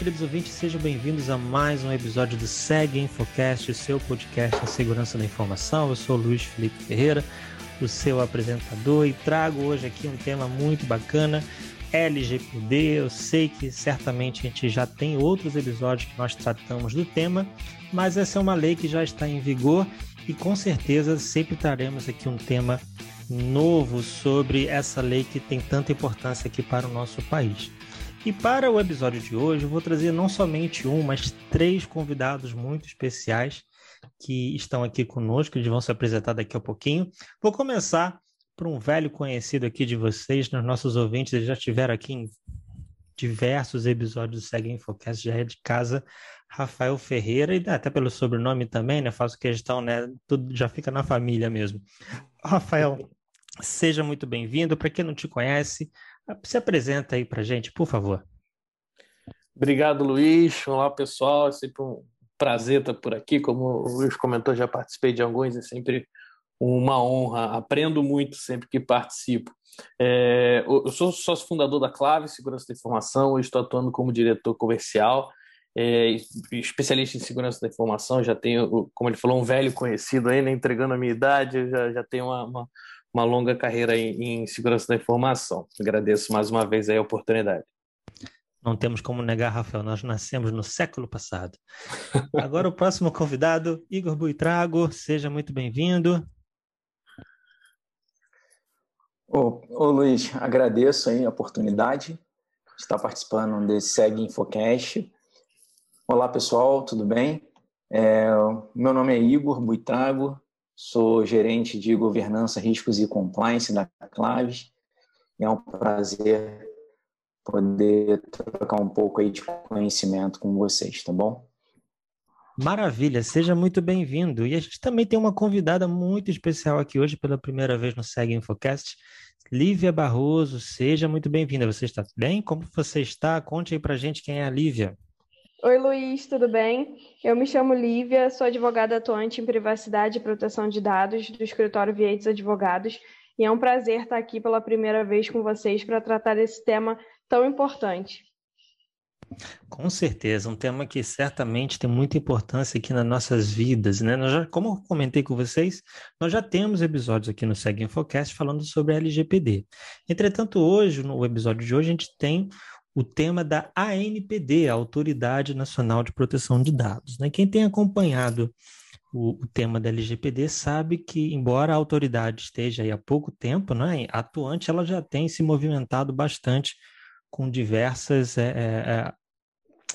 queridos ouvintes, sejam bem-vindos a mais um episódio do Seg Infocast, o seu podcast em segurança da informação. Eu sou Luiz Felipe Ferreira, o seu apresentador, e trago hoje aqui um tema muito bacana, LGPD. Eu sei que certamente a gente já tem outros episódios que nós tratamos do tema, mas essa é uma lei que já está em vigor e com certeza sempre traremos aqui um tema novo sobre essa lei que tem tanta importância aqui para o nosso país. E para o episódio de hoje, eu vou trazer não somente um, mas três convidados muito especiais que estão aqui conosco, eles vão se apresentar daqui a pouquinho. Vou começar por um velho conhecido aqui de vocês, nos nossos ouvintes, eles já estiveram aqui em diversos episódios do Segue Infocast, já é de casa, Rafael Ferreira, e até pelo sobrenome também, né? Faço questão, né? Tudo já fica na família mesmo. Rafael, seja muito bem-vindo. Para quem não te conhece, se apresenta aí para gente, por favor. Obrigado, Luiz. Olá, pessoal. É sempre um prazer estar por aqui. Como o Luiz comentou, já participei de alguns, é sempre uma honra. Aprendo muito sempre que participo. É, eu sou sócio fundador da Clave Segurança da Informação, eu estou atuando como diretor comercial, é, especialista em segurança da informação. Já tenho, como ele falou, um velho conhecido aí, né, entregando a minha idade, já, já tenho uma, uma uma longa carreira em, em segurança da informação. Agradeço mais uma vez a oportunidade. Não temos como negar, Rafael, nós nascemos no século passado. Agora o próximo convidado, Igor Buitrago, seja muito bem-vindo. Ô, ô, Luiz, agradeço aí a oportunidade de estar participando desse Segue Infocast. Olá, pessoal, tudo bem? É, meu nome é Igor Buitrago, sou gerente de governança, riscos e compliance da Claves. É um prazer poder trocar um pouco aí de conhecimento com vocês, tá bom? Maravilha, seja muito bem-vindo. E a gente também tem uma convidada muito especial aqui hoje pela primeira vez no Segue Infocast, Lívia Barroso. Seja muito bem-vinda. Você está bem? Como você está? Conte aí pra gente quem é a Lívia. Oi, Luiz, tudo bem? Eu me chamo Lívia, sou advogada atuante em privacidade e proteção de dados do escritório Vieites Advogados e é um prazer estar aqui pela primeira vez com vocês para tratar desse tema tão importante. Com certeza, um tema que certamente tem muita importância aqui nas nossas vidas, né? Nós já, como eu comentei com vocês, nós já temos episódios aqui no Segue Infocast falando sobre LGPD. Entretanto, hoje, no episódio de hoje, a gente tem o tema da ANPD, a Autoridade Nacional de Proteção de Dados. Né? Quem tem acompanhado o, o, tema da LGPD sabe que, embora a autoridade esteja há pouco tempo né, atuante, ela já tem se movimentado bastante com diversas é, é,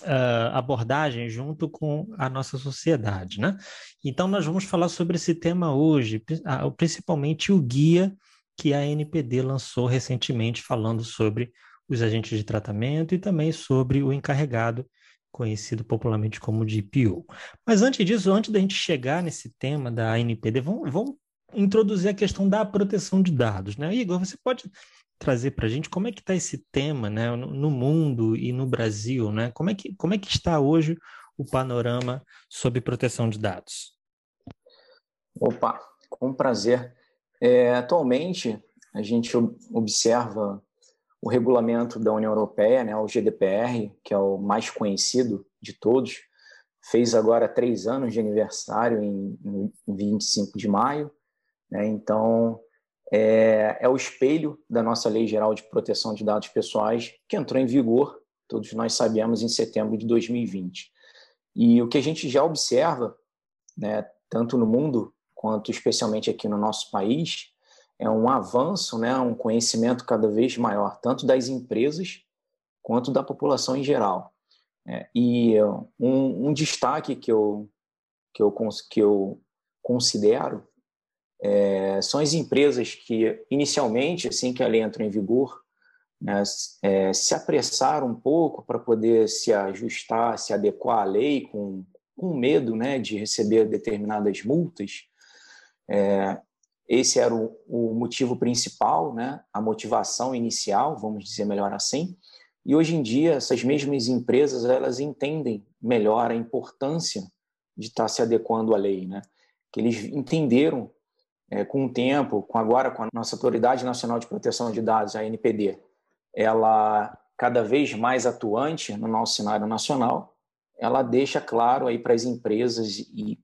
é, abordagens junto com a nossa sociedade. Né? Então, nós vamos falar sobre esse tema hoje, principalmente o guia que a ANPD lançou recentemente, falando sobre os agentes de tratamento e também sobre o encarregado, conhecido popularmente como DPO. Mas antes disso, antes da gente chegar nesse tema da ANPD, vamos, vamos introduzir a questão da proteção de dados. Né? Igor, você pode trazer para a gente como é que está esse tema né, no, mundo e no Brasil? Né? Como, é que, como é que está hoje o panorama sobre proteção de dados? Opa, com prazer. É, atualmente, a gente observa o regulamento da União Europeia, né, o GDPR, que é o mais conhecido de todos, fez agora três anos de aniversário em, em 25 de maio. Né, então, é, é o espelho da nossa Lei Geral de Proteção de Dados Pessoais, que entrou em vigor, todos nós sabemos, em setembro de 2020. E o que a gente já observa, né, tanto no mundo quanto especialmente aqui no nosso país, é um avanço, né, um conhecimento cada vez maior, tanto das empresas quanto da população em geral. É, e um, um, destaque que eu, que eu, que eu considero é, são as empresas que, inicialmente, assim que a lei entrou em vigor, né, é, se apressaram um pouco para poder se ajustar, se adequar à lei, com, com medo né, de receber determinadas multas. É, esse era o, o motivo principal, né? a motivação inicial, vamos dizer melhor assim. E hoje em dia, essas mesmas empresas elas entendem melhor a importância de estar se adequando à lei, né? Que eles entenderam é, com o tempo, com agora com a nossa Autoridade Nacional de Proteção de Dados, a NPD, ela cada vez mais atuante no nosso cenário nacional, ela deixa claro aí para as empresas e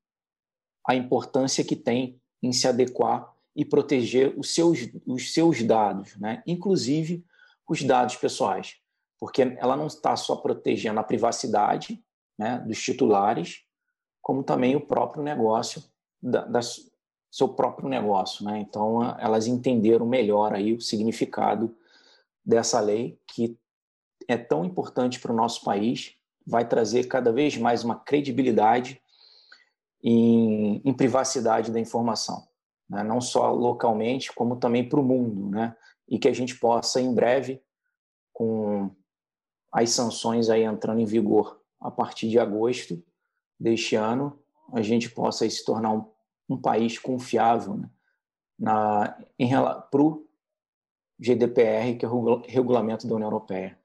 a importância que tem em se adequar e proteger os seus, os seus dados, né? inclusive os dados pessoais, porque ela não está só protegendo a privacidade né, dos titulares, como também o próprio negócio, da, da seu próprio negócio. Né? Então, elas entenderam melhor aí o significado dessa lei, que é tão importante para o nosso país, vai trazer cada vez mais uma credibilidade em, em privacidade da informação, né? não só localmente, como também para o mundo, né? e que a gente possa, em breve, com as sanções aí entrando em vigor a partir de agosto deste ano, a gente possa se tornar um, um país confiável né? para o GDPR, que é o regulamento da União Europeia.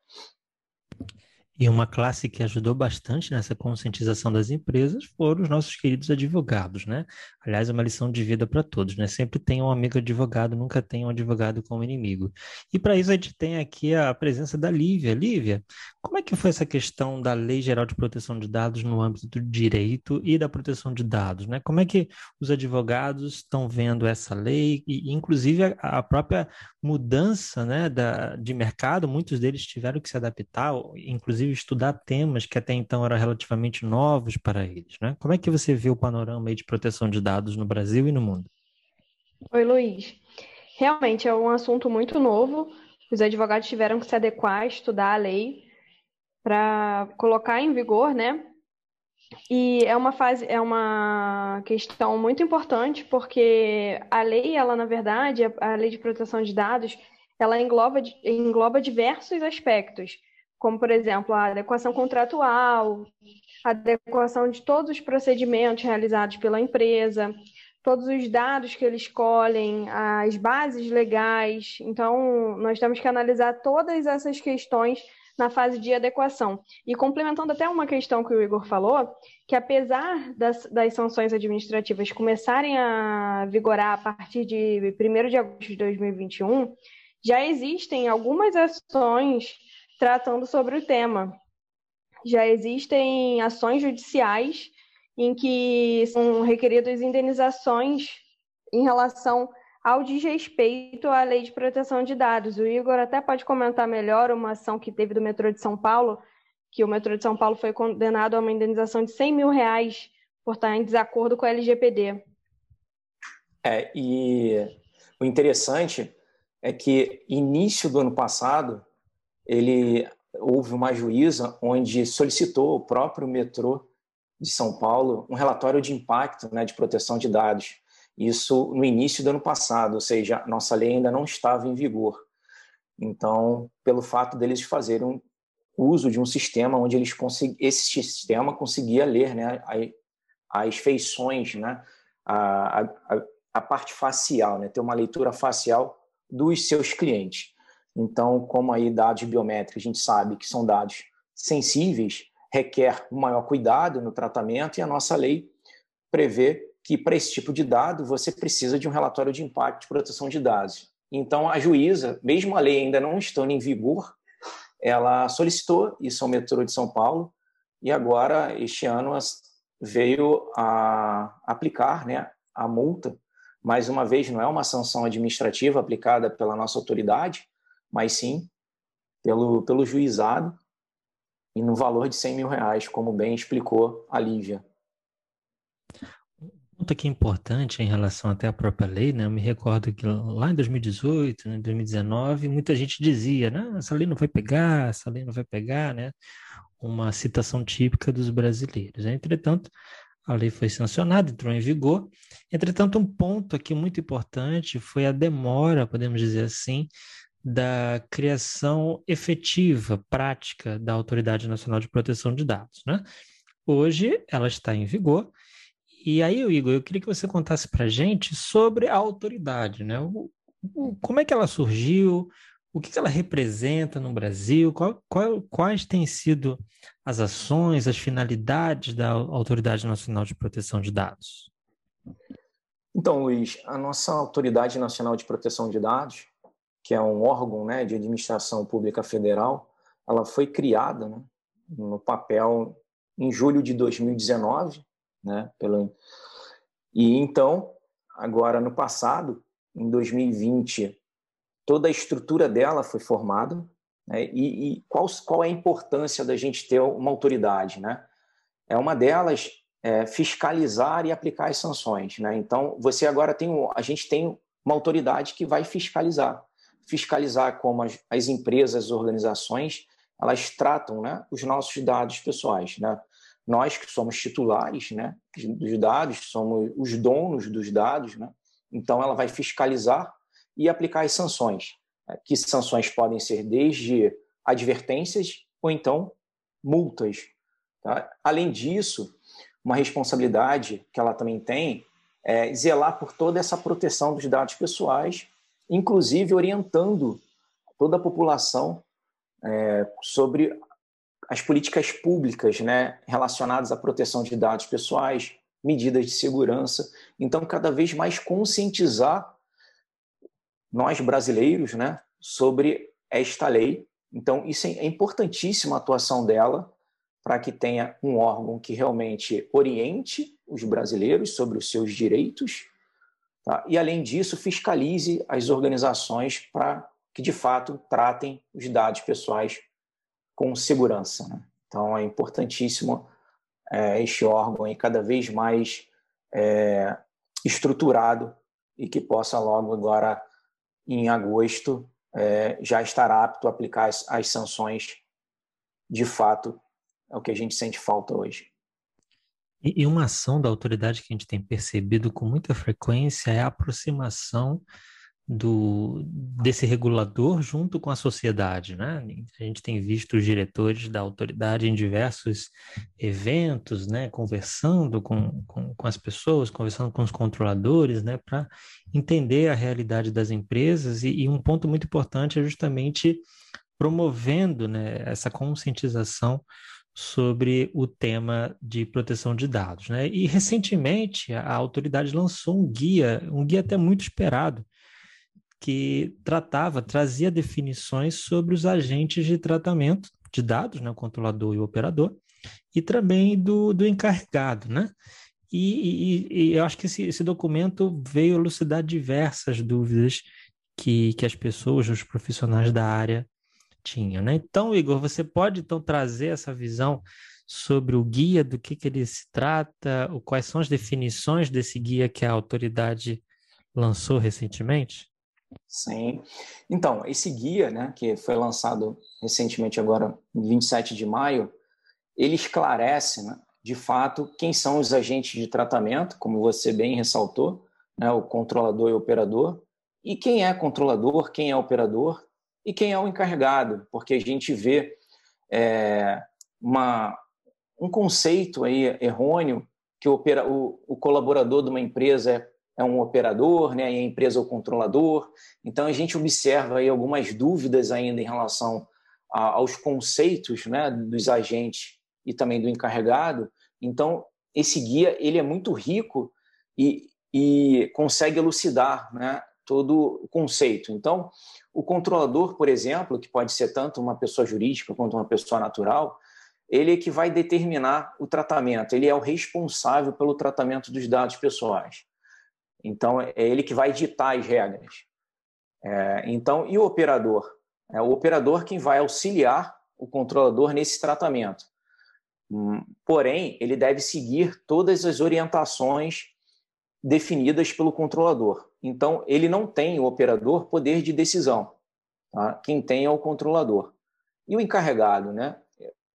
E uma classe que ajudou bastante nessa conscientização das empresas foram os nossos queridos advogados, né? Aliás, é uma lição de vida para todos, né? Sempre tenha um amigo advogado, nunca tenha um advogado como inimigo. E para isso a gente tem aqui a presença da Lívia. Lívia, como é que foi essa questão da Lei Geral de Proteção de Dados no âmbito do direito e da proteção de dados, né? Como é que os advogados estão vendo essa lei e, inclusive, a, própria mudança, né, da, de mercado? Muitos deles tiveram que se adaptar, inclusive inclusive estudar temas que até então eram relativamente novos para eles. Né? Como é que você vê o panorama de proteção de dados no Brasil e no mundo? Oi, Luiz. Realmente é um assunto muito novo. Os advogados tiveram que se adequar, estudar a lei para colocar em vigor, né? E é uma fase, é uma questão muito importante porque a lei, ela na verdade, a lei de proteção de dados, ela engloba, engloba diversos aspectos como, por exemplo, a adequação contratual, a adequação de todos os procedimentos realizados pela empresa, todos os dados que eles colhem, as bases legais. Então, nós temos que analisar todas essas questões na fase de adequação. E complementando até uma questão que o Igor falou, que apesar das, das sanções administrativas começarem a vigorar a partir de 1 de agosto de 2021, já existem algumas ações tratando sobre o tema. Já existem ações judiciais em que são requeridas indenizações em relação ao desrespeito à lei de proteção de dados. O Igor até pode comentar melhor uma ação que teve do metrô de São Paulo, que o metrô de São Paulo foi condenado a uma indenização de 100 mil reais por estar em desacordo com a LGPD. É, e o interessante é que início do ano passado ele houve uma juíza onde solicitou o próprio metrô de São Paulo um relatório de impacto né, de proteção de dados. Isso no início do ano passado, ou seja, a nossa lei ainda não estava em vigor. Então, pelo fato deles fazerem uso de um sistema onde eles esse sistema conseguia ler né, as feições, né, a, a, a parte facial, né, ter uma leitura facial dos seus clientes. Então, como aí dados biométricos, a gente sabe que são dados sensíveis, requer um maior cuidado no tratamento e a nossa lei prevê que para esse tipo de dado você precisa de um relatório de impacto de proteção de dados. Então, a juíza, mesmo a lei ainda não estando em vigor, ela solicitou isso ao metrô de São Paulo e agora, este ano, veio a aplicar né, a multa. Mais uma vez, não é uma sanção administrativa aplicada pela nossa autoridade, mas sim pelo, pelo juizado e no valor de 100 mil reais, como bem explicou a Lívia. Um ponto aqui importante em relação até à própria lei, né? Eu me recordo que lá em 2018, né, 2019, muita gente dizia, né? Essa lei não vai pegar, essa lei não vai pegar, né? Uma citação típica dos brasileiros. Entretanto, a lei foi sancionada, entrou em vigor. Entretanto, um ponto aqui muito importante foi a demora, podemos dizer assim, da criação efetiva, prática da Autoridade Nacional de Proteção de Dados. Né? Hoje ela está em vigor. E aí, Igor, eu queria que você contasse para a gente sobre a autoridade, né? O, o, como é que ela surgiu, o que, que ela representa no Brasil, qual, qual, quais têm sido as ações, as finalidades da Autoridade Nacional de Proteção de Dados? Então, Luiz, a nossa Autoridade Nacional de Proteção de Dados que é um órgão né, de administração pública federal, ela foi criada né, no papel em julho de 2019, né, pelo... e então, agora no passado, em 2020, toda a estrutura dela foi formada, né, e, e qual, qual é a importância da gente ter uma autoridade? Né? É uma delas é, fiscalizar e aplicar as sanções. Né? Então, você agora tem, a gente tem uma autoridade que vai fiscalizar, fiscalizar como as, as empresas, as organizações, elas tratam né, os nossos dados pessoais. Né? Nós que somos titulares né, dos dados, somos os donos dos dados, né? então ela vai fiscalizar e aplicar as sanções, né? que sanções podem ser desde advertências ou então multas. Tá? Além disso, uma responsabilidade que ela também tem é zelar por toda essa proteção dos dados pessoais, inclusive orientando toda a população é, sobre as políticas públicas né, relacionadas à proteção de dados pessoais, medidas de segurança. Então, cada vez mais conscientizar nós brasileiros né, sobre esta lei. Então, isso é importantíssima a atuação dela para que tenha um órgão que realmente oriente os brasileiros sobre os seus direitos tá? e, além disso, fiscalize as organizações para que, de fato, tratem os dados pessoais com segurança. Né? Então, é importantíssimo é, este órgão aí cada vez mais é, estruturado e que possa logo agora, em agosto, é, já estar apto a aplicar as, as sanções de fato, é o que a gente sente falta hoje. E uma ação da autoridade que a gente tem percebido com muita frequência é a aproximação do, desse regulador junto com a sociedade, né? A gente tem visto os diretores da autoridade em diversos eventos, né? Conversando com, com, com as pessoas, conversando com os controladores, né? Para entender a realidade das empresas e, e, um ponto muito importante é justamente promovendo, né? Essa conscientização sobre o tema de proteção de dados, né? E recentemente a autoridade lançou um guia, um guia até muito esperado, que tratava, trazia definições sobre os agentes de tratamento de dados, né, o controlador e o operador, e também do, do encarregado, né? E, e, e eu acho que esse, esse, documento veio elucidar diversas dúvidas que, que as pessoas, os profissionais da área né? Então, Igor, você pode então trazer essa visão sobre o guia, do que, que ele se trata, quais são as definições desse guia que a autoridade lançou recentemente? Sim. Então, esse guia, né, que foi lançado recentemente agora, em 27 de maio, ele esclarece, né, de fato, quem são os agentes de tratamento, como você bem ressaltou, né, o controlador e o operador, e quem é controlador, quem é operador e quem é o encarregado, porque a gente vê é, uma, um conceito aí errôneo que o, opera, o, o colaborador de uma empresa é é um operador, né, e a empresa é o controlador. Então a gente observa aí algumas dúvidas ainda em relação a, aos conceitos, né, dos agentes e também do encarregado. Então esse guia ele é muito rico e, e consegue elucidar, né, todo o conceito. Então o controlador, por exemplo, que pode ser tanto uma pessoa jurídica quanto uma pessoa natural, ele é que vai determinar o tratamento, ele é o responsável pelo tratamento dos dados pessoais. Então, é ele que vai ditar as regras. É, então, e o operador? É o operador quem vai auxiliar o controlador nesse tratamento. Hum, porém, ele deve seguir todas as orientações definidas pelo controlador. Então, ele não tem, o operador, poder de decisão. Tá? Quem tem é o controlador. E o encarregado, né?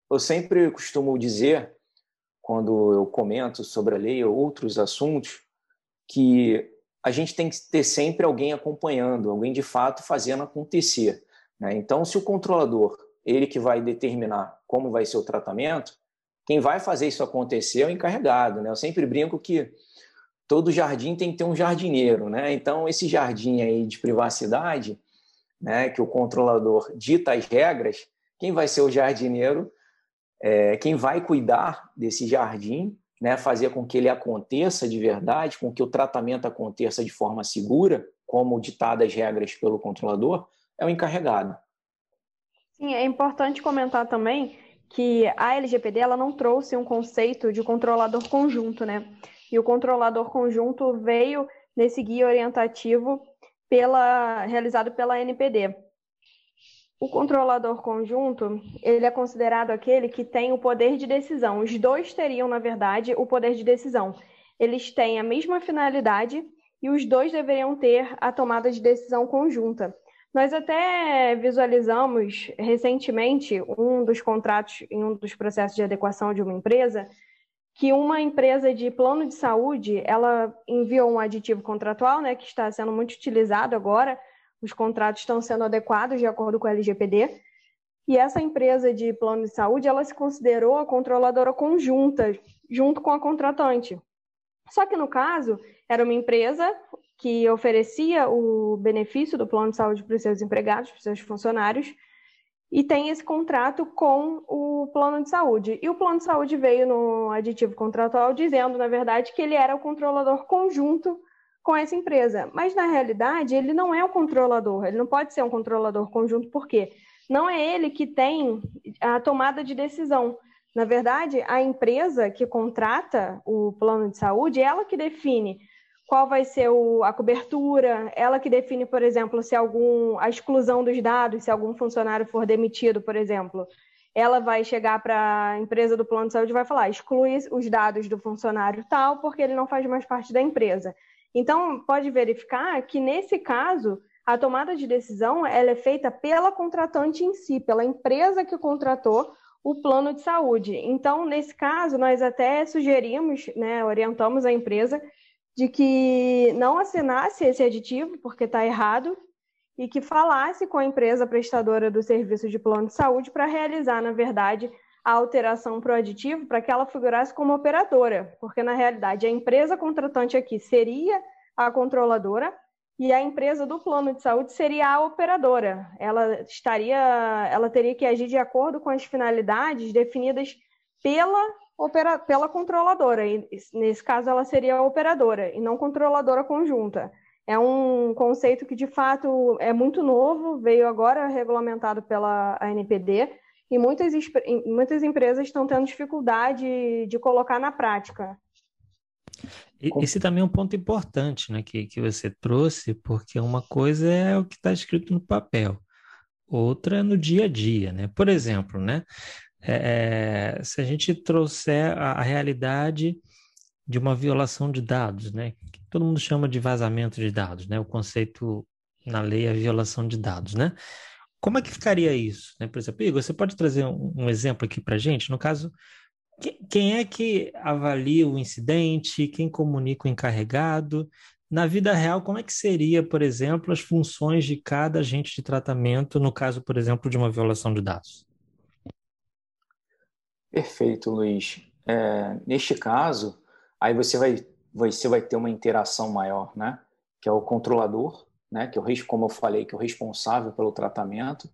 Eu sempre costumo dizer, quando eu comento sobre a lei ou outros assuntos, que a gente tem que ter sempre alguém acompanhando, alguém de fato fazendo acontecer. Né? Então, se o controlador, ele que vai determinar como vai ser o tratamento, quem vai fazer isso acontecer é o encarregado. Né? Eu sempre brinco que todo jardim tem que ter um jardineiro. Né? Então, esse jardim aí de privacidade, né, que o controlador dita as regras, quem vai ser o jardineiro, é, quem vai cuidar desse jardim né, fazer com que ele aconteça de verdade, com que o tratamento aconteça de forma segura, como ditadas as regras pelo controlador, é o encarregado. Sim, é importante comentar também que a LGPD ela não trouxe um conceito de controlador conjunto, né? E o controlador conjunto veio nesse guia orientativo pela, realizado pela NPD. O controlador conjunto, ele é considerado aquele que tem o poder de decisão. Os dois teriam, na verdade, o poder de decisão. Eles têm a mesma finalidade e os dois deveriam ter a tomada de decisão conjunta. Nós até visualizamos recentemente um dos contratos em um dos processos de adequação de uma empresa que uma empresa de plano de saúde, ela enviou um aditivo contratual, né, que está sendo muito utilizado agora, os contratos estão sendo adequados de acordo com a LGPD, e essa empresa de plano de saúde, ela se considerou a controladora conjunta, junto com a contratante. Só que no caso, era uma empresa que oferecia o benefício do plano de saúde para os seus empregados, para os seus funcionários, e tem esse contrato com o plano de saúde. E o plano de saúde veio no aditivo contratual dizendo, na verdade, que ele era o controlador conjunto com essa empresa. Mas, na realidade, ele não é o controlador, ele não pode ser um controlador conjunto, por quê? Não é ele que tem a tomada de decisão. Na verdade, a empresa que contrata o plano de saúde, ela que define qual vai ser o, a cobertura, ela que define, por exemplo, se algum a exclusão dos dados, se algum funcionário for demitido, por exemplo, ela vai chegar para a empresa do plano de saúde e vai falar: exclui os dados do funcionário tal, porque ele não faz mais parte da empresa. Então, pode verificar que nesse caso a tomada de decisão ela é feita pela contratante em si, pela empresa que contratou o plano de saúde. Então, nesse caso, nós até sugerimos, né, orientamos a empresa de que não assinasse esse aditivo, porque está errado, e que falasse com a empresa prestadora do serviço de plano de saúde para realizar, na verdade, a alteração para o aditivo para que ela figurasse como operadora, porque na realidade a empresa contratante aqui seria a controladora e a empresa do plano de saúde seria a operadora. Ela estaria, ela teria que agir de acordo com as finalidades definidas pela opera, pela controladora. E, nesse caso, ela seria a operadora e não controladora conjunta. É um conceito que, de fato, é muito novo, veio agora regulamentado pela ANPD, e muitas, muitas empresas estão tendo dificuldade de colocar na prática. Esse também é um ponto importante né, que, que você trouxe, porque uma coisa é o que está escrito no papel, outra é no dia a dia. Né? Por exemplo, né, é, é, se a gente trouxer a, a, realidade de uma violação de dados, né, que todo mundo chama de vazamento de dados, né, o conceito na lei é violação de dados, né? Como é que ficaria isso? Né? Por exemplo, Igor, você pode trazer um, um exemplo aqui para a gente? No caso, que, quem é que avalia o incidente? Quem comunica o encarregado? Na vida real, como é que seria, por exemplo, as funções de cada agente de tratamento no caso, por exemplo, de uma violação de dados? Perfeito, Luiz. É, neste caso, aí você vai, você vai ter uma interação maior, né? Que é o controlador, né? Que é o como eu falei, que é o responsável pelo tratamento.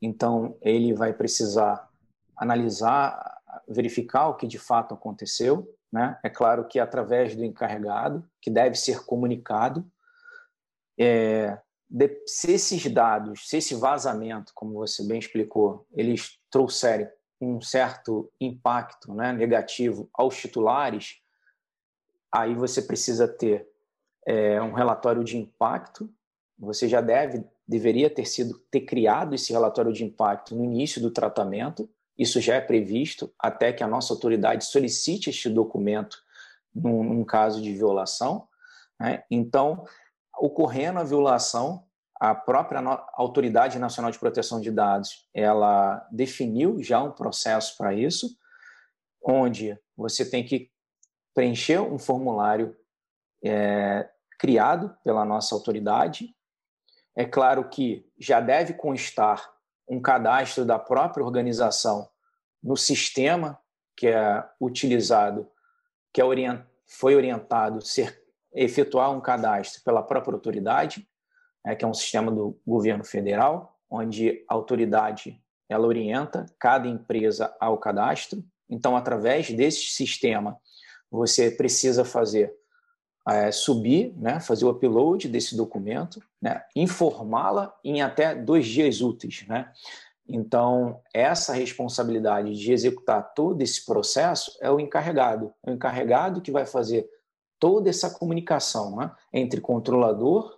Então, ele vai precisar analisar, verificar o que de fato aconteceu, né? É claro que através do encarregado, que deve ser comunicado. É, de, se esses dados, se esse vazamento, como você bem explicou, eles trouxerem um certo impacto né, negativo aos titulares, aí você precisa ter é, um relatório de impacto. Você já deve, deveria ter sido ter criado esse relatório de impacto no início do tratamento. Isso já é previsto até que a nossa autoridade solicite este documento num, num caso de violação. Né? Então, ocorrendo a violação, a própria Autoridade Nacional de Proteção de Dados, ela definiu já um processo para isso, onde você tem que preencher um formulário é, criado pela nossa autoridade. É claro que já deve constar um cadastro da própria organização no sistema que é utilizado, que é orient, foi orientado ser efetuar um cadastro pela própria autoridade é, que é um sistema do governo federal, onde a autoridade ela orienta cada empresa ao cadastro. Então, através desse sistema, você precisa fazer é, subir, né, fazer o upload desse documento, né, informá-la em até dois dias úteis. Né? Então, essa responsabilidade de executar todo esse processo é o encarregado. É o encarregado que vai fazer toda essa comunicação né, entre controlador,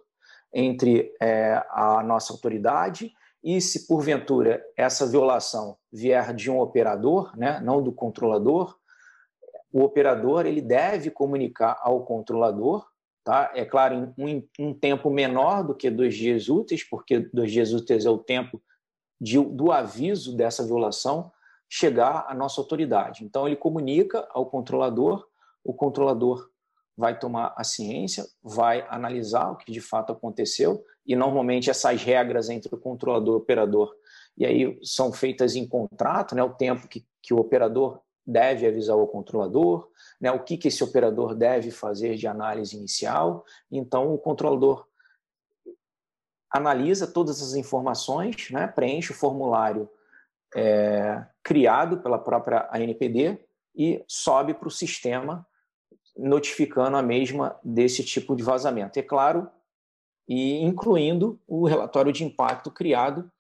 entre é, a nossa autoridade e se porventura essa violação vier de um operador, né, não do controlador, o operador ele deve comunicar ao controlador, tá? É claro, em um, um tempo menor do que dois dias úteis, porque dois dias úteis é o tempo de, do aviso dessa violação chegar à nossa autoridade. Então ele comunica ao controlador, o controlador vai tomar a ciência, vai analisar o que de fato aconteceu e normalmente essas regras entre o controlador e o operador e aí são feitas em contrato, né, o tempo que, que o operador deve avisar o controlador, né, o que, que esse operador deve fazer de análise inicial. Então, o controlador analisa todas as informações, né, preenche o formulário é, criado pela própria ANPD e sobe para o sistema, notificando a mesma desse tipo de vazamento. É claro, e incluindo o relatório de impacto criado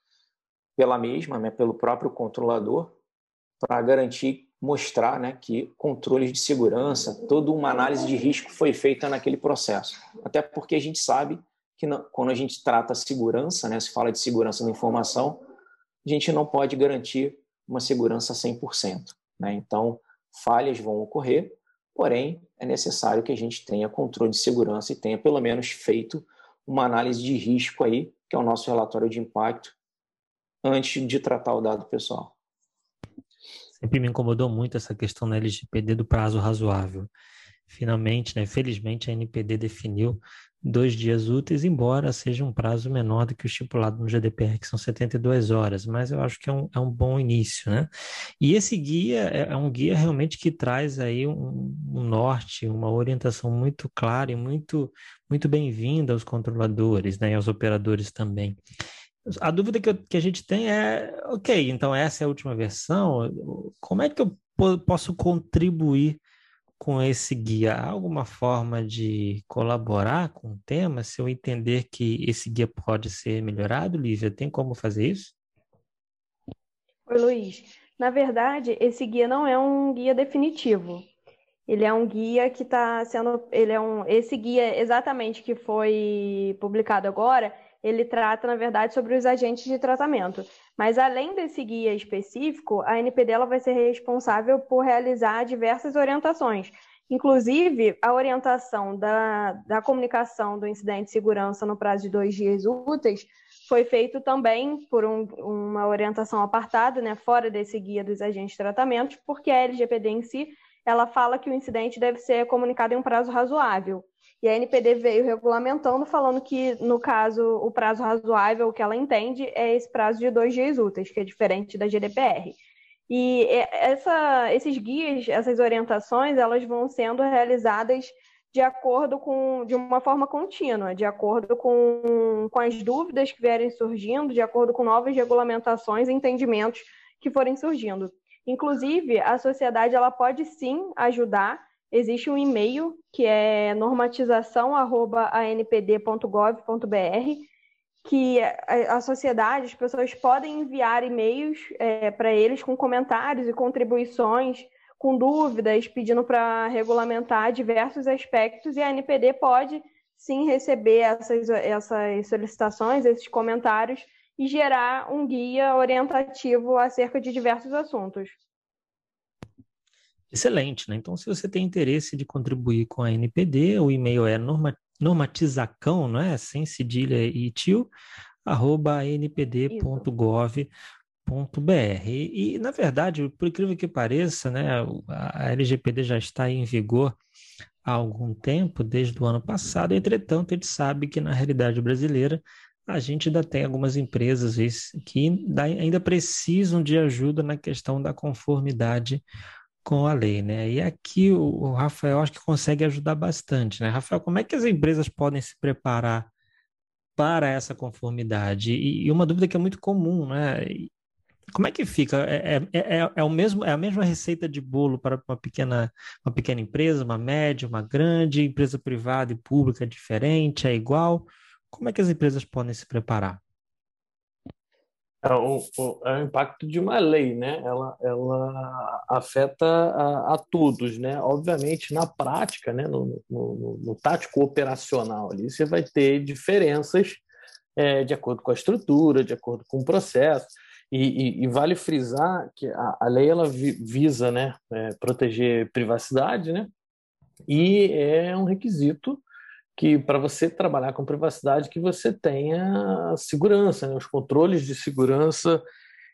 pela mesma, né, pelo próprio controlador, para garantir, mostrar né, que controles de segurança, toda uma análise de risco foi feita naquele processo. Até porque a gente sabe que não, quando a gente trata segurança, né, se fala de segurança da informação, a gente não pode garantir uma segurança 100%. Né? Então, falhas vão ocorrer, porém, é necessário que a gente tenha controle de segurança e tenha pelo menos feito uma análise de risco aí, que é o nosso relatório de impacto, antes de tratar o dado pessoal. Sempre me incomodou muito essa questão na LGPD do prazo razoável. Finalmente, né, felizmente, a NPD definiu dois dias úteis, embora seja um prazo menor do que o estipulado no GDPR, que são 72 horas, mas eu acho que é um, é um bom início, né? E esse guia é, é um guia realmente que traz aí um, um norte, uma orientação muito clara e muito, muito bem-vinda aos controladores, né, e aos operadores também. A dúvida que, eu, que a gente tem é, ok, então essa é a última versão, como é que eu posso contribuir com esse guia? Há alguma forma de colaborar com o tema? Se eu entender que esse guia pode ser melhorado, Lívia, tem como fazer isso? Oi, Luiz. Na verdade, esse guia não é um guia definitivo. Ele é um guia que está sendo. Ele é um. Esse guia exatamente que foi publicado agora ele trata, na verdade, sobre os agentes de tratamento. Mas além desse guia específico, a NPD ela vai ser responsável por realizar diversas orientações. Inclusive, a orientação da, da comunicação do incidente de segurança no prazo de dois dias úteis foi feito também por um, uma orientação apartada, né, fora desse guia dos agentes de tratamento, porque a LGPD em si ela fala que o incidente deve ser comunicado em um prazo razoável. E a NPD veio regulamentando, falando que, no caso, o prazo razoável, que ela entende, é esse prazo de dois dias úteis, que é diferente da GDPR. E essa, esses guias, essas orientações, elas vão sendo realizadas de acordo com, de uma forma contínua, de acordo com, com as dúvidas que vierem surgindo, de acordo com novas regulamentações e entendimentos que forem surgindo. Inclusive, a sociedade ela pode sim ajudar existe um e-mail que é normatização@anpd.gov.br que a, sociedade, as pessoas podem enviar e-mails é, para eles com comentários e contribuições, com dúvidas, pedindo para regulamentar diversos aspectos, e a NPD pode sim receber essas, essas solicitações, esses comentários, e gerar um guia orientativo acerca de diversos assuntos. Excelente, né? Então, se você tem interesse de contribuir com a NPD, o e-mail é norma, normatizacão, não é? Sem cedilha e tio, arroba npd.gov.br. E, e, na verdade, por incrível que pareça, né, a LGPD já está em vigor há algum tempo, desde o ano passado, entretanto, a gente sabe que na realidade brasileira a gente ainda tem algumas empresas que ainda precisam de ajuda na questão da conformidade com a lei, né? E aqui o, Rafael acho que consegue ajudar bastante, né? Rafael, como é que as empresas podem se preparar para essa conformidade? E, e uma dúvida que é muito comum, né? Como é que fica? É, é, é, é, o mesmo, é a mesma receita de bolo para uma pequena, uma pequena empresa, uma média, uma grande, empresa privada e pública é diferente, é igual? Como é que as empresas podem se preparar? É o, o, é o, impacto de uma lei, né? Ela, ela afeta a, a todos, né? Obviamente, na prática, né? No, no, no, tático operacional ali, você vai ter diferenças é, de acordo com a estrutura, de acordo com o processo. E, e, e vale frisar que a, a lei ela visa, né? É, proteger privacidade, né? E é um requisito que para você trabalhar com privacidade que você tenha segurança, né? os controles de segurança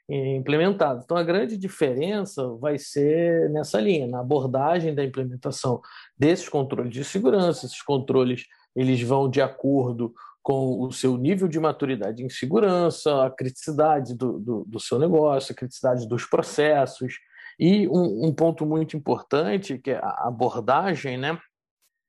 implementados. Então a grande diferença vai ser nessa linha, na abordagem da implementação desses controles de segurança. Esses controles eles vão de acordo com o seu nível de maturidade em segurança, a criticidade do, do, do seu negócio, a criticidade dos processos. E um, um ponto muito importante, que é a abordagem, né?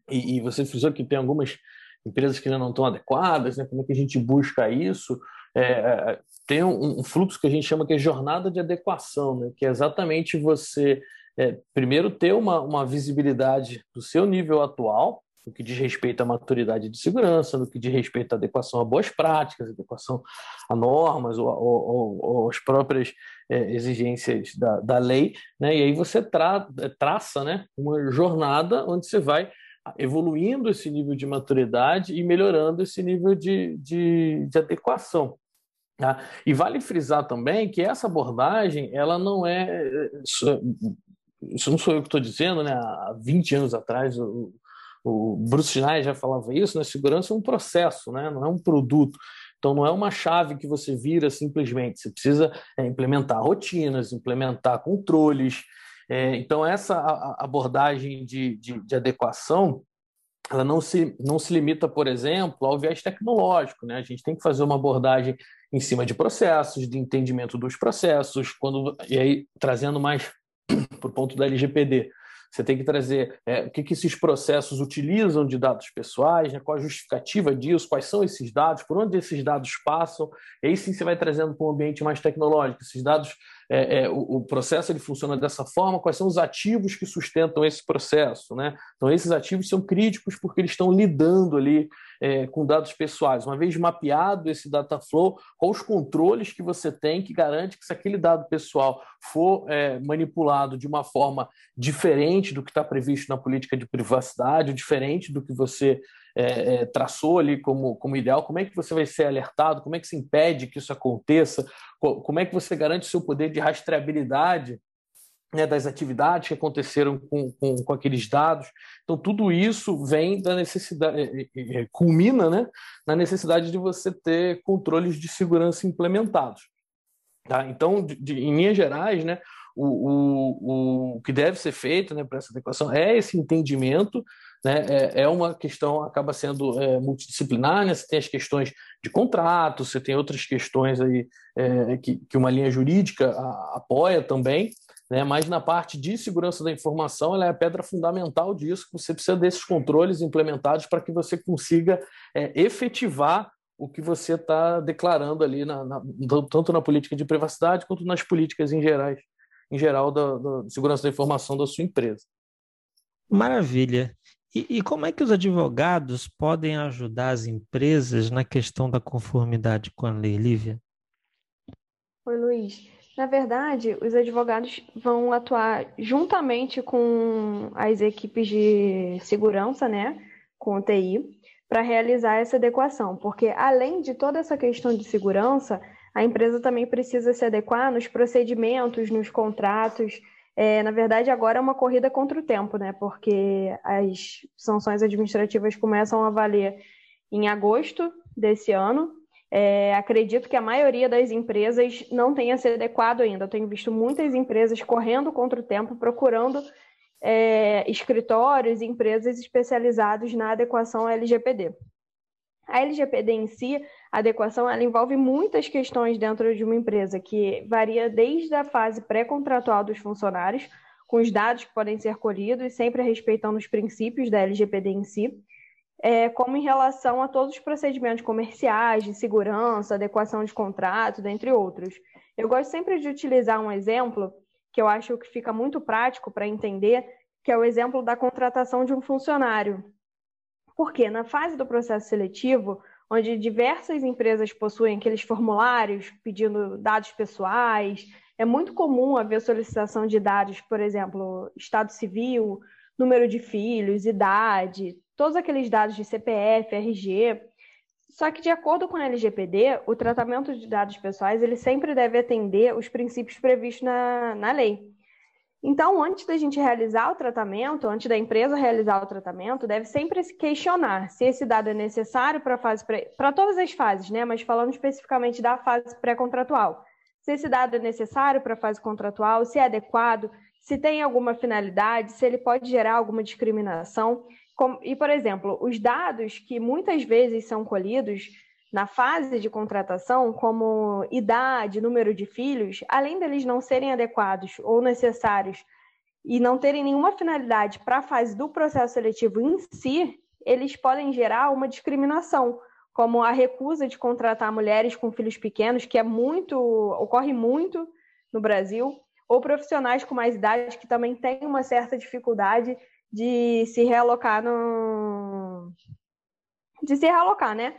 E, e você frisou que tem algumas empresas que ainda não estão adequadas, né? como é que a gente busca isso? É, é, tem um, um, fluxo que a gente chama que é jornada de adequação, né? que é exatamente você, é, primeiro, ter uma, uma visibilidade do seu nível atual, no que diz respeito à maturidade de segurança, no que diz respeito à adequação a boas práticas, adequação a normas ou, ou, ou às próprias é, exigências da, da lei, né? e aí você tra, traça né, uma jornada onde você vai evoluindo esse nível de maturidade e melhorando esse nível de, de, de adequação. Tá? E vale frisar também que essa abordagem, ela não é. Isso não sou eu que estou dizendo, né? Há 20 anos atrás, o, o Bruce Schneier já falava isso, né? Segurança é um processo, né? não é um produto. Então, não é uma chave que você vira simplesmente. Você precisa é, implementar rotinas, implementar controles, é, então, essa abordagem de, de, de, adequação ela não se, não se limita, por exemplo, ao viés tecnológico. Né? A gente tem que fazer uma abordagem em cima de processos, de entendimento dos processos, quando, e aí trazendo mais para o ponto da LGPD. Você tem que trazer é, o que, que esses processos utilizam de dados pessoais, né, qual a justificativa disso, quais são esses dados, por onde esses dados passam. E aí sim você vai trazendo para um ambiente mais tecnológico. Esses dados, é, é, o, o, processo ele funciona dessa forma, quais são os ativos que sustentam esse processo. Né? Então, esses ativos são críticos porque eles estão lidando ali é, com dados pessoais. Uma vez mapeado esse data flow, quais os controles que você tem que garante que se aquele dado pessoal for é, manipulado de uma forma diferente do que está previsto na política de privacidade, diferente do que você é, é, traçou ali como, como ideal, como é que você vai ser alertado, como é que se impede que isso aconteça, como é que você garante o seu poder de rastreabilidade né, das atividades que aconteceram com, com, com, aqueles dados. Então, tudo isso vem da necessidade, é, é, é, culmina né, na necessidade de você ter controles de segurança implementados. Tá? Então, de, de, em linhas gerais, né, o, o, o que deve ser feito né, para essa adequação é esse entendimento né, é, é, uma questão, acaba sendo é, multidisciplinar, né? você tem as questões de contrato, você tem outras questões aí é, que, que uma linha jurídica a, apoia também, né? mas na parte de segurança da informação, ela é a pedra fundamental disso, você precisa desses controles implementados para que você consiga é, efetivar o que você está declarando ali, na, na, tanto na política de privacidade quanto nas políticas em, gerais, em geral da, da segurança da informação da sua empresa. Maravilha. E, e, como é que os advogados podem ajudar as empresas na questão da conformidade com a lei, Lívia? Oi, Luiz. Na verdade, os advogados vão atuar juntamente com as equipes de segurança, né, com o TI, para realizar essa adequação, porque além de toda essa questão de segurança, a empresa também precisa se adequar nos procedimentos, nos contratos, é, na verdade, agora é uma corrida contra o tempo, né? Porque as sanções administrativas começam a valer em agosto desse ano. É, acredito que a maioria das empresas não tenha se adequado ainda. Eu tenho visto muitas empresas correndo contra o tempo, procurando é, escritórios e empresas especializados na adequação LGPD. A LGPD em si, a adequação, ela envolve muitas questões dentro de uma empresa, que varia desde a fase pré-contratual dos funcionários, com os dados que podem ser colhidos, sempre respeitando os princípios da LGPD em si, é, como em relação a todos os procedimentos comerciais, de segurança, adequação de contrato, dentre outros. Eu gosto sempre de utilizar um exemplo que eu acho que fica muito prático para entender, que é o exemplo da contratação de um funcionário. Porque na fase do processo seletivo, onde diversas empresas possuem aqueles formulários pedindo dados pessoais. É muito comum haver solicitação de dados, por exemplo, estado civil, número de filhos, idade, todos aqueles dados de CPF, RG. Só que, de acordo com a LGPD, o tratamento de dados pessoais ele sempre deve atender os princípios previstos na, na lei. Então, antes da gente realizar o tratamento, antes da empresa realizar o tratamento, deve sempre se questionar se esse dado é necessário para fase para todas as fases, né? Mas falando especificamente da fase pré-contratual. Se esse dado é necessário para a fase contratual, se é adequado, se tem alguma finalidade, se ele pode gerar alguma discriminação. E, por exemplo, os dados que muitas vezes são colhidos na fase de contratação, como idade, número de filhos, além deles não serem adequados ou necessários e não terem nenhuma finalidade para a fase do processo seletivo em si, eles podem gerar uma discriminação, como a recusa de contratar mulheres com filhos pequenos, que é muito, ocorre muito no Brasil, ou profissionais com mais idade que também têm uma certa dificuldade de se realocar no de se realocar, né?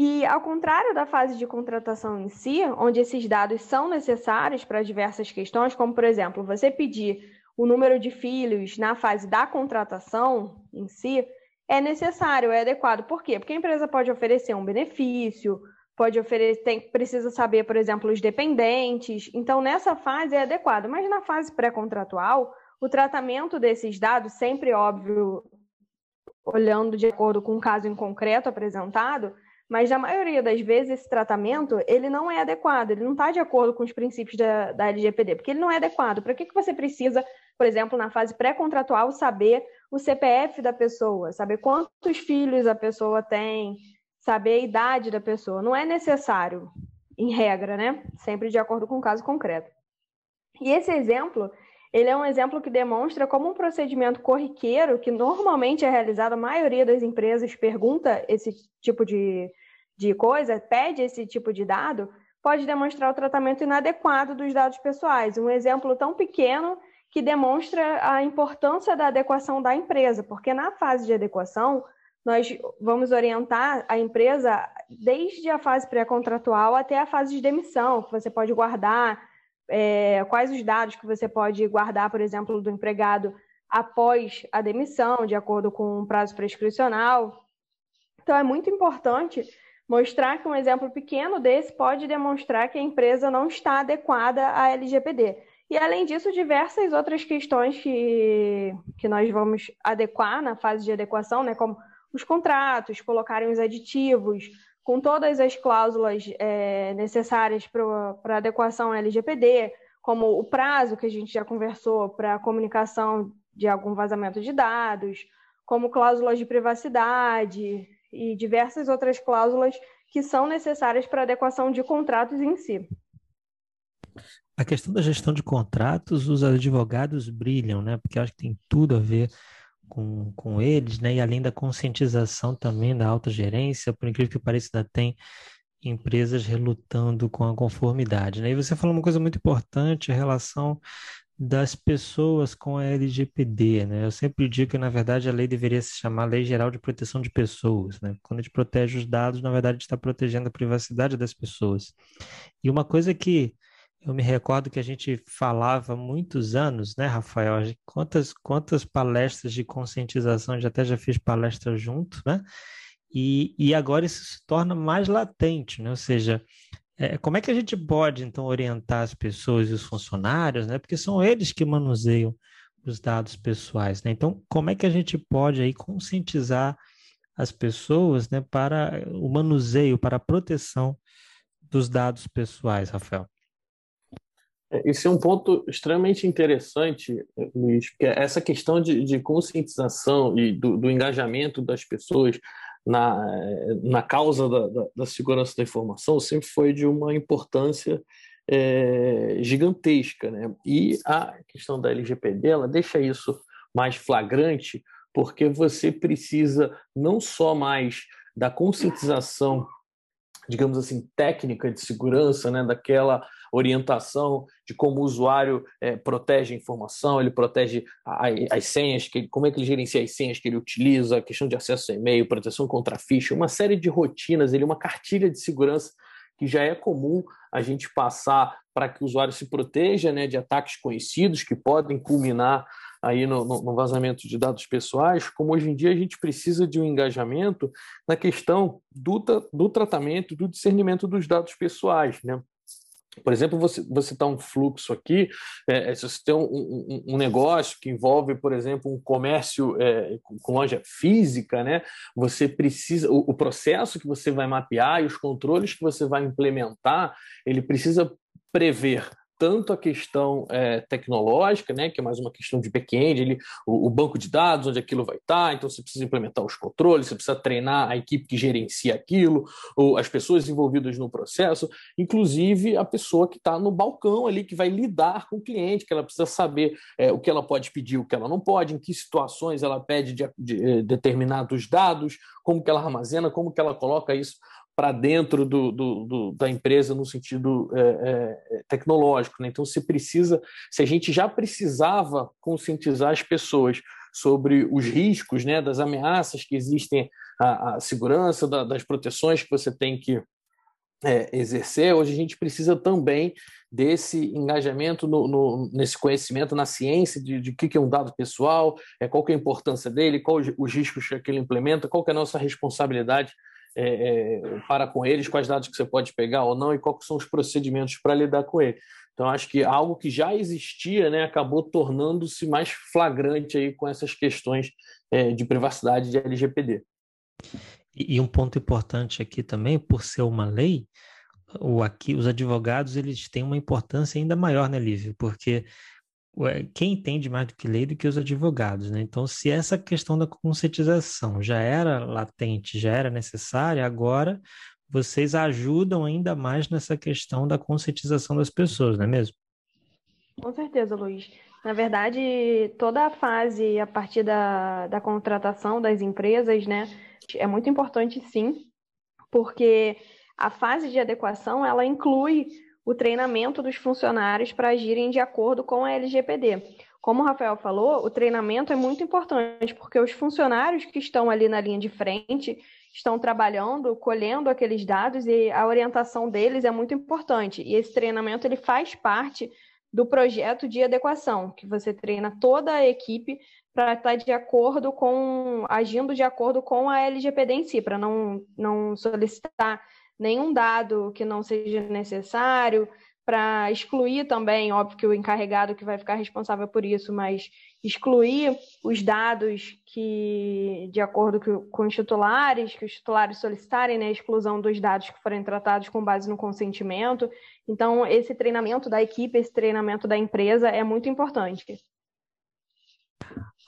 E, ao contrário da fase de contratação em si, onde esses dados são necessários para diversas questões, como, por exemplo, você pedir o número de filhos na fase da contratação em si, é necessário, é adequado. Por quê? Porque a empresa pode oferecer um benefício, pode oferecer, tem, precisa saber, por exemplo, os dependentes. Então, nessa fase é adequado. Mas na fase pré-contratual, o tratamento desses dados, sempre óbvio, olhando de acordo com o caso em concreto apresentado, mas na maioria das vezes esse tratamento ele não é adequado, ele não está de acordo com os princípios da, da LGPD, porque ele não é adequado. Para que, que você precisa, por exemplo, na fase pré-contratual, saber o CPF da pessoa, saber quantos filhos a pessoa tem, saber a idade da pessoa? Não é necessário, em regra, né? Sempre de acordo com o caso concreto. E esse exemplo ele é um exemplo que demonstra como um procedimento corriqueiro, que normalmente é realizado, a maioria das empresas pergunta esse tipo de, de coisa, pede esse tipo de dado, pode demonstrar o tratamento inadequado dos dados pessoais. Um exemplo tão pequeno que demonstra a importância da adequação da empresa, porque na fase de adequação, nós vamos orientar a empresa desde a fase pré-contratual até a fase de demissão, que você pode guardar é, quais os dados que você pode guardar, por exemplo, do empregado após a demissão, de acordo com o prazo prescricional. Então, é muito importante mostrar que um exemplo pequeno desse pode demonstrar que a empresa não está adequada à LGPD. E, além disso, diversas outras questões que, que nós vamos adequar na fase de adequação, né, como os contratos, colocarem os aditivos, com todas as cláusulas é, necessárias para adequação LGPD, como o prazo que a gente já conversou para a comunicação de algum vazamento de dados, como cláusulas de privacidade e diversas outras cláusulas que são necessárias para adequação de contratos em si. A questão da gestão de contratos, os advogados brilham, né? Porque acho que tem tudo a ver com, com eles, né? E além da conscientização também da alta gerência, por incrível que pareça, ainda tem empresas relutando com a conformidade, né? E você falou uma coisa muito importante, a relação das pessoas com a LGPD, né? Eu sempre digo que, na verdade, a lei deveria se chamar Lei Geral de Proteção de Pessoas, né? Quando a gente protege os dados, na verdade, está protegendo a privacidade das pessoas. E uma coisa que eu me recordo que a gente falava muitos anos, né, Rafael? Quantas, quantas palestras de conscientização, já até já fiz palestra junto, né? E, e agora isso se torna mais latente, né? Ou seja, é, como é que a gente pode, então, orientar as pessoas e os funcionários, né? Porque são eles que manuseiam os dados pessoais, né? Então, como é que a gente pode aí conscientizar as pessoas, né, para o manuseio, para a proteção dos dados pessoais, Rafael? Esse é um ponto extremamente interessante, Luiz, porque essa questão de, de conscientização e do, do, engajamento das pessoas na, na causa da, da, da, segurança da informação sempre foi de uma importância é, gigantesca. Né? E a questão da LGPD ela deixa isso mais flagrante, porque você precisa não só mais da conscientização digamos assim, técnica de segurança, né, daquela orientação de como o usuário é, protege a informação, ele protege a, a, as senhas, que, como é que ele gerencia as senhas que ele utiliza, a questão de acesso a e-mail, proteção contra phishing, uma série de rotinas, ele, uma cartilha de segurança que já é comum a gente passar para que o usuário se proteja né, de ataques conhecidos que podem culminar aí no, no, vazamento de dados pessoais, como hoje em dia a gente precisa de um engajamento na questão do, do tratamento, do discernimento dos dados pessoais, né? Por exemplo, você, você tá um fluxo aqui, é, é, se você tem um, um, um, negócio que envolve, por exemplo, um comércio é, com loja física, né? Você precisa, o, o processo que você vai mapear e os controles que você vai implementar, ele precisa prever tanto a questão é, tecnológica, né, que é mais uma questão de back-end, ele, o, o, banco de dados, onde aquilo vai estar, então você precisa implementar os controles, você precisa treinar a equipe que gerencia aquilo, ou as pessoas envolvidas no processo, inclusive a pessoa que está no balcão ali, que vai lidar com o cliente, que ela precisa saber é, o que ela pode pedir, o que ela não pode, em que situações ela pede de, de, de é, determinados dados, como que ela armazena, como que ela coloca isso para dentro do, do, do, da empresa no sentido é, é, tecnológico. Né? Então, se precisa, se a gente já precisava conscientizar as pessoas sobre os riscos, né, das ameaças que existem à, à segurança, da, das proteções que você tem que é, exercer, hoje a gente precisa também desse engajamento no, no, nesse conhecimento, na ciência de, de que, que é um dado pessoal, é, qual que é a importância dele, quais os riscos que ele implementa, qual que é a nossa responsabilidade é, é, para com eles, quais dados que você pode pegar ou não e quais são os procedimentos para lidar com ele. Então, acho que algo que já existia né, acabou tornando-se mais flagrante aí com essas questões é, de privacidade de LGPD. E, um ponto importante aqui também, por ser uma lei, o, aqui, os advogados eles têm uma importância ainda maior, né, Lívia? Porque quem entende mais do que lei do que os advogados, né? Então, se essa questão da conscientização já era latente, já era necessária, agora vocês ajudam ainda mais nessa questão da conscientização das pessoas, não é mesmo? Com certeza, Luiz. Na verdade, toda a fase a partir da, da contratação das empresas, né, é muito importante sim, porque a fase de adequação ela inclui o treinamento dos funcionários para agirem de acordo com a LGPD. Como o Rafael falou, o treinamento é muito importante, porque os funcionários que estão ali na linha de frente estão trabalhando, colhendo aqueles dados e a orientação deles é muito importante. E esse treinamento ele faz parte do projeto de adequação, que você treina toda a equipe para estar de acordo com, agindo de acordo com a LGPD em si, para não, não solicitar nenhum dado que não seja necessário, para excluir também, óbvio que o encarregado que vai ficar responsável por isso, mas excluir os dados que, de acordo com os titulares, que os titulares solicitarem, né, a exclusão dos dados que forem tratados com base no consentimento. Então, esse treinamento da equipe, esse treinamento da empresa é muito importante.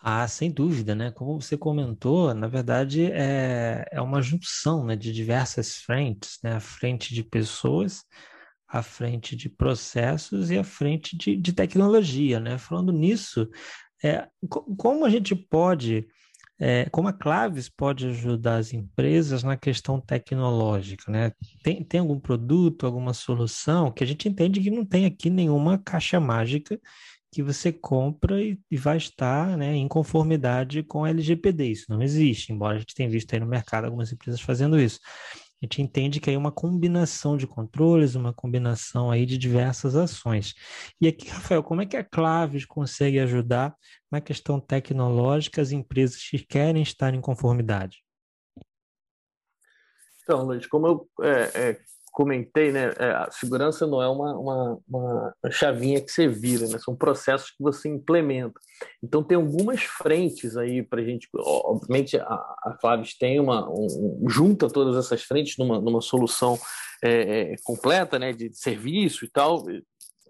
Ah, sem dúvida, né? Como você comentou, na verdade é, é uma junção né, de diversas frentes, né? A frente de pessoas, a frente de processos e a frente de, de tecnologia, né? Falando nisso, é, como a gente pode, é, como a Claves pode ajudar as empresas na questão tecnológica, né? Tem, tem algum produto, alguma solução que a gente entende que não tem aqui nenhuma caixa mágica que você compra e, e, vai estar né, em conformidade com a LGPD. Isso não existe, embora a gente tenha visto aí no mercado algumas empresas fazendo isso. A gente entende que é uma combinação de controles, uma combinação aí de diversas ações. E aqui, Rafael, como é que a Claves consegue ajudar na questão tecnológica as empresas que querem estar em conformidade? Então, Luiz, como eu é, é, comentei, né, é, a segurança não é uma, uma, uma, chavinha que você vira, né, são processos que você implementa. Então tem algumas frentes aí para a gente, obviamente a, a Claves tem uma, um, junta todas essas frentes numa, numa solução é, é, completa, né, de serviço e tal,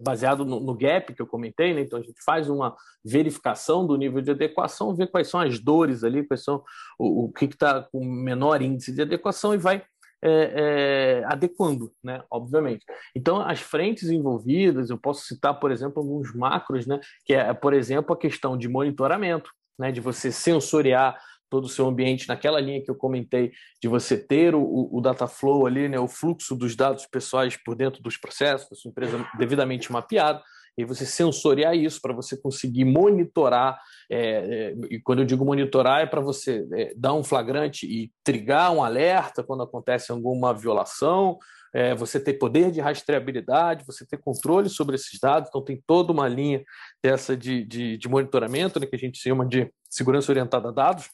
baseado no, no, gap que eu comentei, né? Então a gente faz uma verificação do nível de adequação, vê quais são as dores ali, quais são o, o que está com menor índice de adequação e vai é, é, adequando, né? Obviamente. Então, as frentes envolvidas, eu posso citar, por exemplo, alguns macros, né? Que é, por exemplo, a questão de monitoramento, né? De você sensoriar todo o seu ambiente naquela linha que eu comentei de você ter o, o data flow ali, né, o fluxo dos dados pessoais por dentro dos processos da sua empresa devidamente mapeado e você sensoriar isso para você conseguir monitorar. É, é, e quando eu digo monitorar, é para você é, dar um flagrante e trigar um alerta quando acontece alguma violação, é, você ter poder de rastreabilidade, você ter controle sobre esses dados, então tem toda uma linha dessa de, de, de monitoramento, né, que a gente chama de segurança orientada a dados,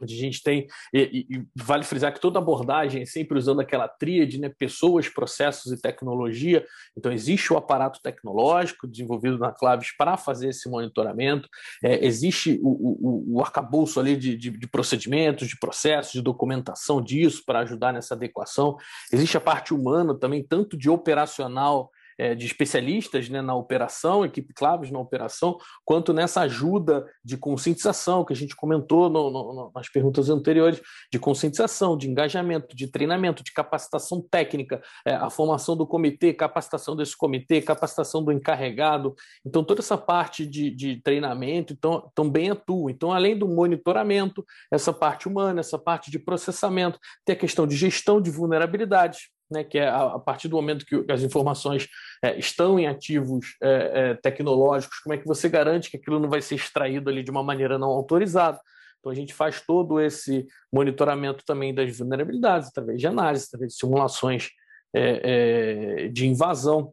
a gente tem, e, e, vale frisar que toda abordagem é sempre usando aquela tríade, né, pessoas, processos e tecnologia, então existe o aparato tecnológico desenvolvido na Claves para fazer esse monitoramento, é, existe o, o, o arcabouço ali de, de, de, procedimentos, de processos, de documentação disso para ajudar nessa adequação, existe a parte humana também, tanto de operacional é, de especialistas né, na operação, equipe claves na operação, quanto nessa ajuda de conscientização que a gente comentou no, no, nas perguntas anteriores, de conscientização, de engajamento, de treinamento, de capacitação técnica, é, a formação do comitê, capacitação desse comitê, capacitação do encarregado. Então, toda essa parte de, de treinamento então, também atua. Então, além do monitoramento, essa parte humana, essa parte de processamento, tem a questão de gestão de vulnerabilidades, né, que é a, partir do momento que as informações é, estão em ativos é, é, tecnológicos, como é que você garante que aquilo não vai ser extraído ali de uma maneira não autorizada? Então a gente faz todo esse monitoramento também das vulnerabilidades através de análise, através de simulações é, é, de invasão.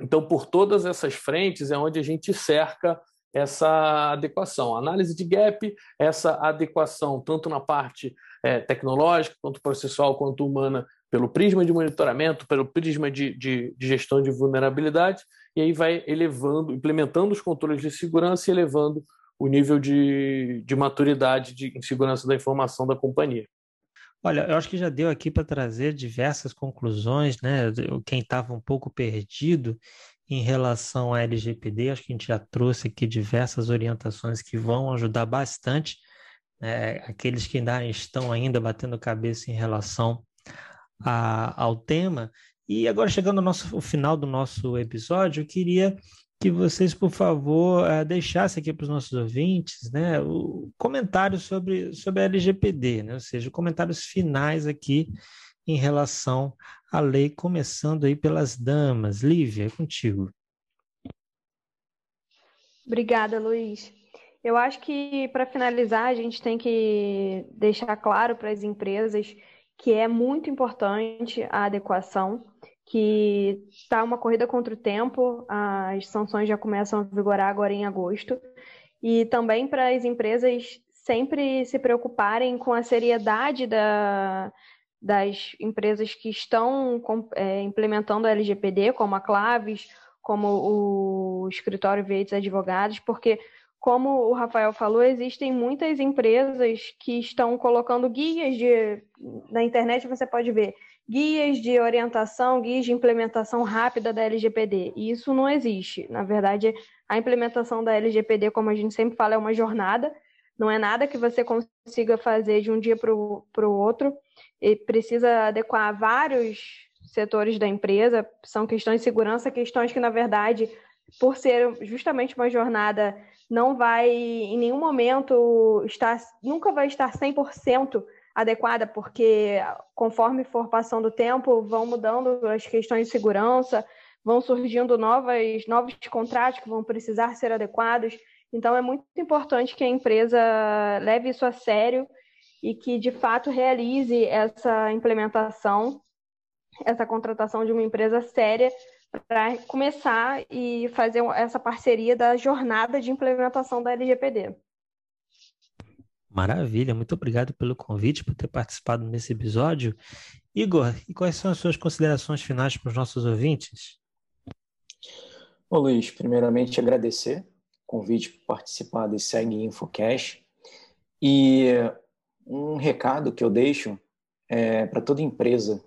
Então, por todas essas frentes é onde a gente cerca essa adequação. análise de gap, essa adequação tanto na parte é, tecnológica, quanto processual, quanto humana, pelo prisma de monitoramento, pelo prisma de, de, de, gestão de vulnerabilidade, e aí vai elevando, implementando os controles de segurança e elevando o nível de, de maturidade de, em segurança da informação da companhia. Olha, eu acho que já deu aqui para trazer diversas conclusões, né? Quem estava um pouco perdido em relação à LGPD, acho que a gente já trouxe aqui diversas orientações que vão ajudar bastante né? aqueles que ainda estão ainda batendo cabeça em relação a, ao tema. E agora, chegando ao, nosso, final do nosso episódio, eu queria que vocês, por favor, uh, deixassem aqui para os nossos ouvintes né, o comentário sobre, sobre a LGPD, né, ou seja, comentários finais aqui em relação à lei, começando aí pelas damas. Lívia, é contigo. Obrigada, Luiz. Eu acho que, para finalizar, a gente tem que deixar claro para as empresas que é muito importante a adequação, que está uma corrida contra o tempo, as sanções já começam a vigorar agora em agosto, e também para as empresas sempre se preocuparem com a seriedade da, das empresas que estão é, implementando a LGPD, como a Claves, como o Escritório Veites Advogados, porque como o Rafael falou, existem muitas empresas que estão colocando guias de. Na internet você pode ver guias de orientação, guias de implementação rápida da LGPD. E isso não existe. Na verdade, a implementação da LGPD, como a gente sempre fala, é uma jornada. Não é nada que você consiga fazer de um dia para o outro. E precisa adequar vários setores da empresa. São questões de segurança, questões que, na verdade, por ser justamente uma jornada não vai em nenhum momento estar, nunca vai estar 100% adequada, porque conforme for passando o tempo, vão mudando as questões de segurança, vão surgindo novas, novos contratos que vão precisar ser adequados. Então, é muito importante que a empresa leve isso a sério e que, de fato, realize essa implementação, essa contratação de uma empresa séria para começar e fazer essa parceria da jornada de implementação da LGPD. Maravilha, muito obrigado pelo convite, por ter participado nesse episódio. Igor, e quais são as suas considerações finais para os nossos ouvintes? Ô Luiz, primeiramente agradecer o convite para participar do Segue Infocast. E um recado que eu deixo é para toda empresa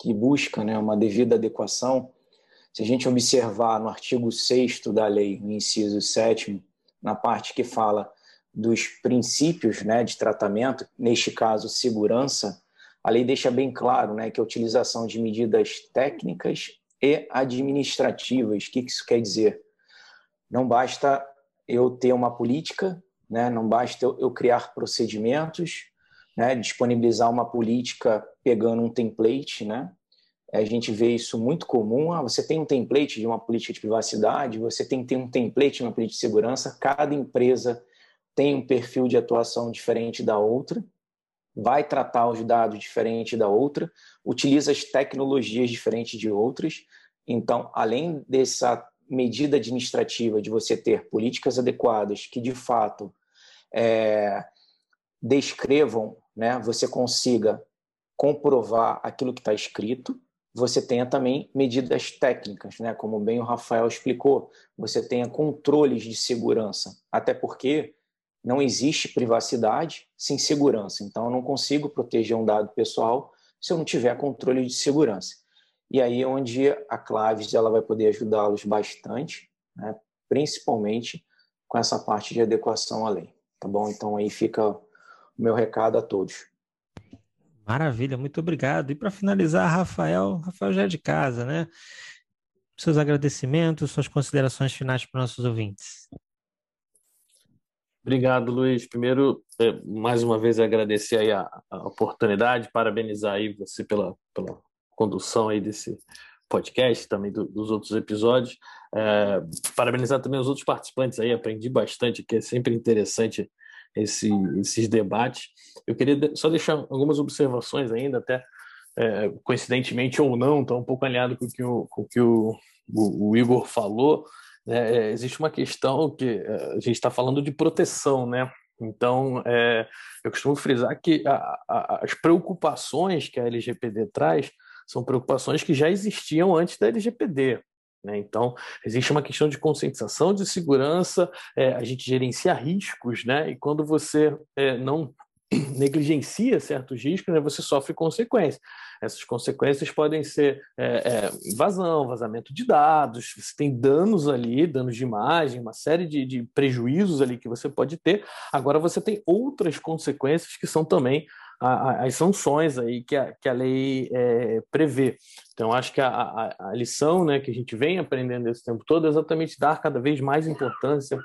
que busca né, uma devida adequação se a gente observar no artigo 6 da lei, no inciso 7, na parte que fala dos princípios né, de tratamento, neste caso, segurança, a lei deixa bem claro né, que a utilização de medidas técnicas e administrativas, o que isso quer dizer? Não basta eu ter uma política né? não basta eu, criar procedimentos, né? disponibilizar uma política pegando um template, né? A gente vê isso muito comum. Ah, você tem um template de uma política de privacidade, você tem que ter um template de uma política de segurança. Cada empresa tem um perfil de atuação diferente da outra, vai tratar os dados diferente da outra, utiliza as tecnologias diferentes de outras. Então, além dessa medida administrativa de você ter políticas adequadas que, de fato, é, descrevam, né, você consiga comprovar aquilo que está escrito, você tenha também medidas técnicas, né? como bem o Rafael explicou, você tenha controles de segurança, até porque não existe privacidade sem segurança. Então, eu não consigo proteger um dado pessoal se eu não tiver controle de segurança. E aí é onde a Claves ela vai poder ajudá-los bastante, né? principalmente com essa parte de adequação à lei. Tá bom? Então, aí fica o meu recado a todos. Maravilha, muito obrigado. E para finalizar, Rafael, Rafael já é de casa, né? Seus agradecimentos, suas considerações finais para nossos ouvintes. Obrigado, Luiz. Primeiro, é, mais uma vez agradecer aí a, a oportunidade, parabenizar aí você pela, pela condução aí desse podcast, também do, dos outros episódios. É, parabenizar também os outros participantes aí, aprendi bastante, que é sempre interessante esse, esses debates. Eu queria só deixar algumas observações ainda, até é, coincidentemente ou não, estão um pouco alinhado com o que o, com o, que o, o Igor falou. Né? É, existe uma questão que é, a gente está falando de proteção, né? Então, é, eu costumo frisar que a, a, as preocupações que a LGPD traz são preocupações que já existiam antes da LGPD. Né? Então, existe uma questão de conscientização de segurança, é, a gente gerencia riscos, né? e quando você é, não negligencia certos riscos, né, você sofre consequências. Essas consequências podem ser é, é, vazão, vazamento de dados, você tem danos ali, danos de imagem, uma série de, de prejuízos ali que você pode ter. Agora você tem outras consequências que são também as sanções aí que a, que a lei é, prevê. Então, acho que a, a, a, lição né, que a gente vem aprendendo esse tempo todo é exatamente dar cada vez mais importância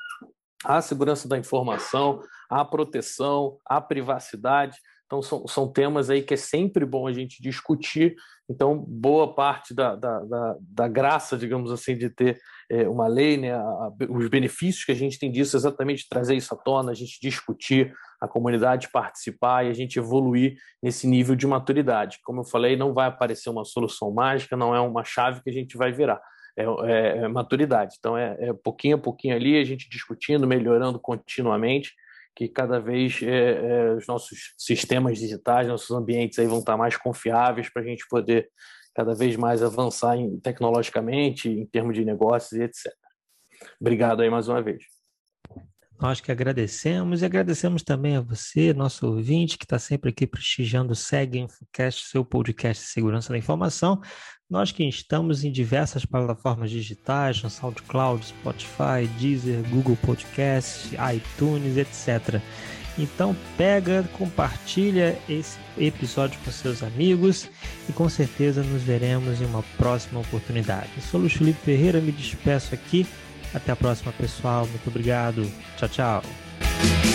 à segurança da informação, à proteção, à privacidade. Então, são, são temas aí que é sempre bom a gente discutir. Então, boa parte da, da, da, da graça, digamos assim, de ter é, uma lei, né, a, os benefícios que a gente tem disso, é exatamente trazer isso à tona, a gente discutir, a comunidade participar e a gente evoluir nesse nível de maturidade. Como eu falei, não vai aparecer uma solução mágica, não é uma chave que a gente vai virar. É, é, é maturidade. Então, é, é pouquinho a pouquinho ali, a gente discutindo, melhorando continuamente que cada vez é, é, os nossos sistemas digitais, nossos ambientes aí vão estar mais confiáveis para a gente poder cada vez mais avançar em, tecnologicamente, em termos de negócios e etc. Obrigado aí mais uma vez. Nós que agradecemos e agradecemos também a você, nosso ouvinte, que está sempre aqui prestigiando o Segue Infocast, seu podcast de segurança da informação. Nós que estamos em diversas plataformas digitais, no SoundCloud, Spotify, Deezer, Google Podcast, iTunes, etc. Então pega, compartilha esse episódio com seus amigos e com certeza nos veremos em uma próxima oportunidade. Eu sou Luiz Felipe Ferreira, me despeço aqui. Até a próxima, pessoal. Muito obrigado. Tchau, tchau.